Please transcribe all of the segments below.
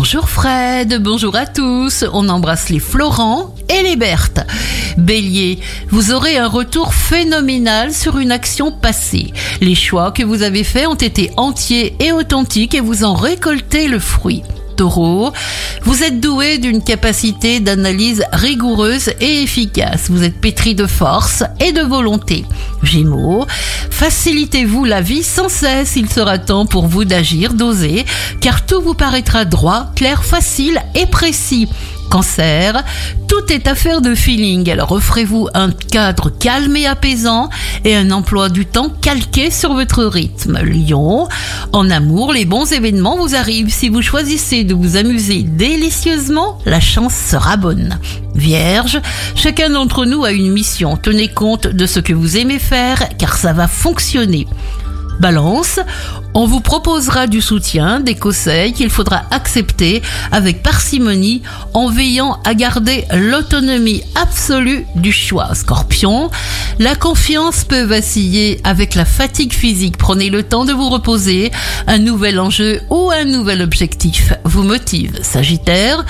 Bonjour Fred, bonjour à tous. On embrasse les Florent et les Berthe. Bélier, vous aurez un retour phénoménal sur une action passée. Les choix que vous avez faits ont été entiers et authentiques et vous en récoltez le fruit. Taureau, vous êtes doué d'une capacité d'analyse rigoureuse et efficace. Vous êtes pétri de force et de volonté. Gémeaux, facilitez-vous la vie sans cesse. Il sera temps pour vous d'agir, d'oser, car tout vous paraîtra droit, clair, facile et précis. Cancer, tout est affaire de feeling. Alors offrez-vous un cadre calme et apaisant et un emploi du temps calqué sur votre rythme. Lion, en amour, les bons événements vous arrivent. Si vous choisissez de vous amuser délicieusement, la chance sera bonne. Vierge, chacun d'entre nous a une mission. Tenez compte de ce que vous aimez faire car ça va fonctionner. Balance, on vous proposera du soutien, des conseils qu'il faudra accepter avec parcimonie en veillant à garder l'autonomie absolue du choix. Scorpion, la confiance peut vaciller avec la fatigue physique. Prenez le temps de vous reposer. Un nouvel enjeu ou un nouvel objectif vous motive. Sagittaire,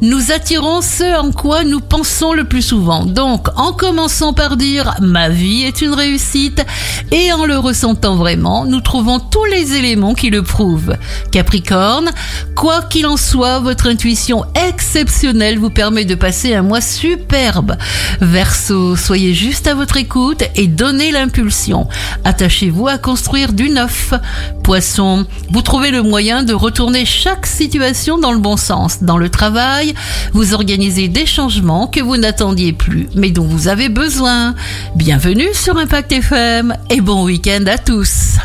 nous attirons ce en quoi nous pensons le plus souvent. Donc, en commençant par dire ma vie est une réussite et en le ressentant vraiment, nous trouvons tous les éléments qui le prouvent. Capricorne, quoi qu'il en soit, votre intuition exceptionnelle vous permet de passer un mois superbe. Verseau, soyez juste à votre écoute et donnez l'impulsion. Attachez-vous à construire du neuf. Poisson, vous trouvez le moyen de retourner chaque situation dans le bon sens. Dans le travail, vous organisez des changements que vous n'attendiez plus, mais dont vous avez besoin. Bienvenue sur Impact FM et bon week-end à tous.